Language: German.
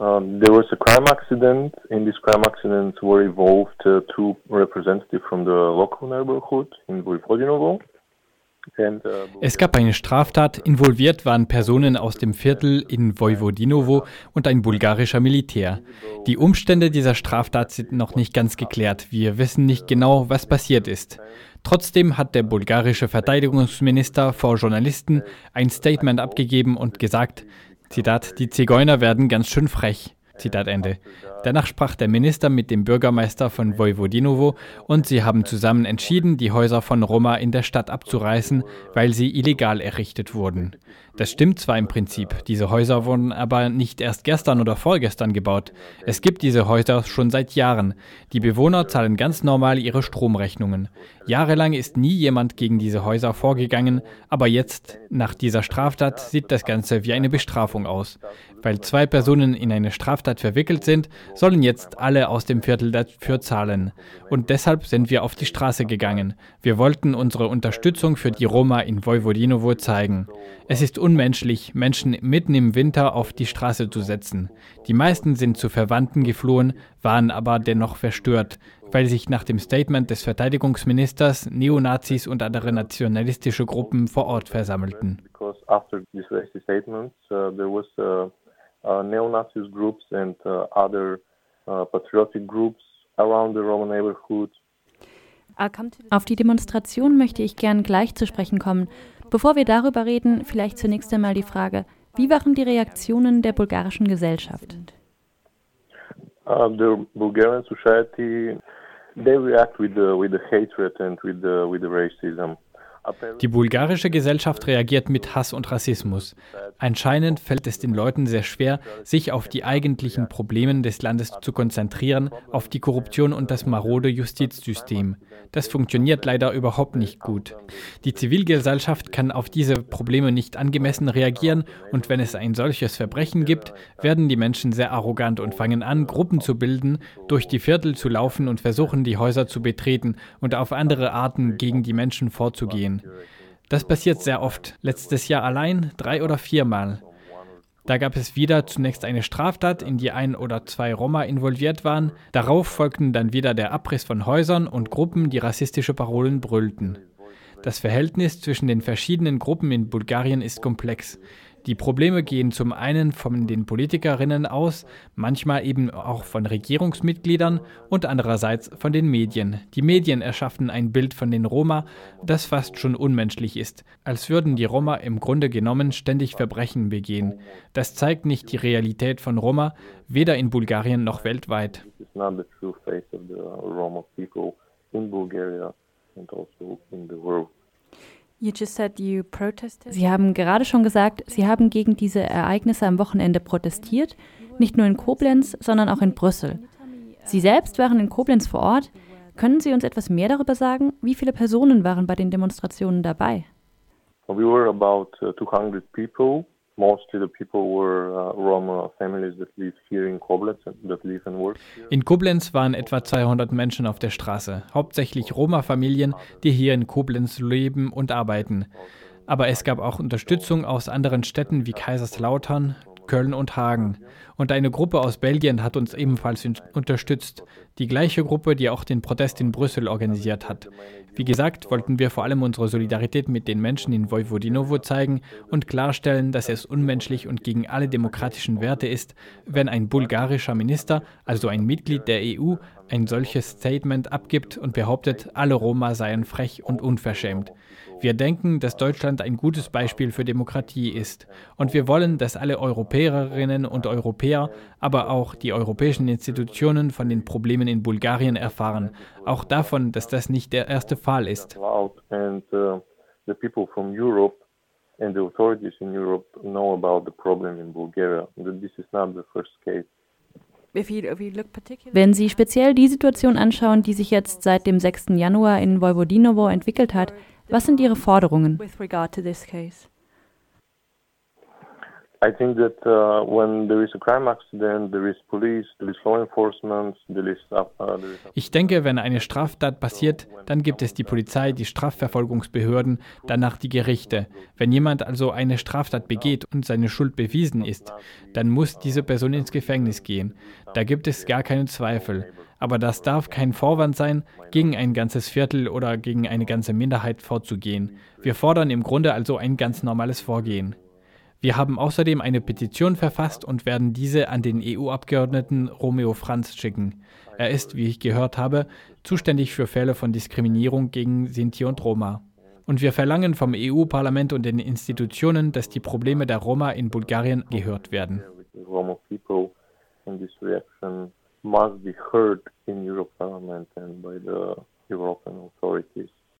Um, there was a crime accident. In this crime accident were involved uh, two representatives from the local neighborhood in Vojvodinovo. Uh, es gab eine Straftat, involviert waren Personen aus dem Viertel in Vojvodinovo und ein bulgarischer Militär. Die Umstände dieser Straftat sind noch nicht ganz geklärt. Wir wissen nicht genau, was passiert ist. Trotzdem hat der bulgarische Verteidigungsminister vor Journalisten ein Statement abgegeben und gesagt, Zitat, die Zigeuner werden ganz schön frech. Zitat Ende. Danach sprach der Minister mit dem Bürgermeister von Vojvodinovo und sie haben zusammen entschieden, die Häuser von Roma in der Stadt abzureißen, weil sie illegal errichtet wurden. Das stimmt zwar im Prinzip, diese Häuser wurden aber nicht erst gestern oder vorgestern gebaut. Es gibt diese Häuser schon seit Jahren. Die Bewohner zahlen ganz normal ihre Stromrechnungen. Jahrelang ist nie jemand gegen diese Häuser vorgegangen, aber jetzt, nach dieser Straftat, sieht das Ganze wie eine Bestrafung aus. Weil zwei Personen in eine Straftat verwickelt sind, sollen jetzt alle aus dem Viertel dafür zahlen. Und deshalb sind wir auf die Straße gegangen. Wir wollten unsere Unterstützung für die Roma in Vojvodinovo zeigen. Es ist unmenschlich, Menschen mitten im Winter auf die Straße zu setzen. Die meisten sind zu Verwandten geflohen, waren aber dennoch verstört, weil sich nach dem Statement des Verteidigungsministers Neonazis und andere nationalistische Gruppen vor Ort versammelten. Uh, neo-Nazis groups and uh, other uh, patriotic groups around the Roman neighborhood. Auf die Demonstration möchte ich gern gleich zu sprechen kommen. Bevor wir darüber reden, vielleicht zunächst einmal die Frage, wie waren die Reaktionen der bulgarischen Gesellschaft? Uh, the Bulgarian society, they react with the, with the hatred and with the, with the racism. Die bulgarische Gesellschaft reagiert mit Hass und Rassismus. Anscheinend fällt es den Leuten sehr schwer, sich auf die eigentlichen Probleme des Landes zu konzentrieren, auf die Korruption und das marode Justizsystem. Das funktioniert leider überhaupt nicht gut. Die Zivilgesellschaft kann auf diese Probleme nicht angemessen reagieren und wenn es ein solches Verbrechen gibt, werden die Menschen sehr arrogant und fangen an, Gruppen zu bilden, durch die Viertel zu laufen und versuchen, die Häuser zu betreten und auf andere Arten gegen die Menschen vorzugehen. Das passiert sehr oft. Letztes Jahr allein drei oder viermal. Da gab es wieder zunächst eine Straftat, in die ein oder zwei Roma involviert waren. Darauf folgten dann wieder der Abriss von Häusern und Gruppen, die rassistische Parolen brüllten. Das Verhältnis zwischen den verschiedenen Gruppen in Bulgarien ist komplex. Die Probleme gehen zum einen von den Politikerinnen aus, manchmal eben auch von Regierungsmitgliedern und andererseits von den Medien. Die Medien erschaffen ein Bild von den Roma, das fast schon unmenschlich ist, als würden die Roma im Grunde genommen ständig Verbrechen begehen. Das zeigt nicht die Realität von Roma, weder in Bulgarien noch weltweit. in Bulgaria and also in the world. Sie haben gerade schon gesagt, Sie haben gegen diese Ereignisse am Wochenende protestiert, nicht nur in Koblenz, sondern auch in Brüssel. Sie selbst waren in Koblenz vor Ort. Können Sie uns etwas mehr darüber sagen? Wie viele Personen waren bei den Demonstrationen dabei? We were about 200 uh, people. Uh. In Koblenz waren etwa 200 Menschen auf der Straße, hauptsächlich Roma-Familien, die hier in Koblenz leben und arbeiten. Aber es gab auch Unterstützung aus anderen Städten wie Kaiserslautern, Köln und Hagen. Und eine Gruppe aus Belgien hat uns ebenfalls unterstützt. Die gleiche Gruppe, die auch den Protest in Brüssel organisiert hat. Wie gesagt, wollten wir vor allem unsere Solidarität mit den Menschen in Vojvodinovo zeigen und klarstellen, dass es unmenschlich und gegen alle demokratischen Werte ist, wenn ein bulgarischer Minister, also ein Mitglied der EU, ein solches Statement abgibt und behauptet, alle Roma seien frech und unverschämt. Wir denken, dass Deutschland ein gutes Beispiel für Demokratie ist. Und wir wollen, dass alle Europäerinnen und Europäer, aber auch die europäischen Institutionen von den Problemen in Bulgarien erfahren. Auch davon, dass das nicht der erste Fall ist. And, uh, the people from Europe and the authorities in Europe know about the problem in Bulgaria. This is not the first case. Wenn Sie speziell die Situation anschauen, die sich jetzt seit dem 6. Januar in Vojvodinovo entwickelt hat, was sind Ihre Forderungen? I think that uh, when there is a crime accident, there is police, there is law enforcement, there is. Uh, there is ich denke, wenn eine Straftat passiert, dann gibt es die Polizei, die Strafverfolgungsbehörden, danach die Gerichte. Wenn jemand also eine Straftat begeht und seine Schuld bewiesen ist, dann muss diese Person ins Gefängnis gehen. Da gibt es gar keinen Zweifel. Aber das darf kein Vorwand sein, gegen ein ganzes Viertel oder gegen eine ganze Minderheit vorzugehen. Wir fordern im Grunde also ein ganz normales Vorgehen. Wir haben außerdem eine Petition verfasst und werden diese an den EU-Abgeordneten Romeo Franz schicken. Er ist, wie ich gehört habe, zuständig für Fälle von Diskriminierung gegen Sinti und Roma. Und wir verlangen vom EU-Parlament und den Institutionen, dass die Probleme der Roma in Bulgarien gehört werden. must be heard in Europe and by the European authorities.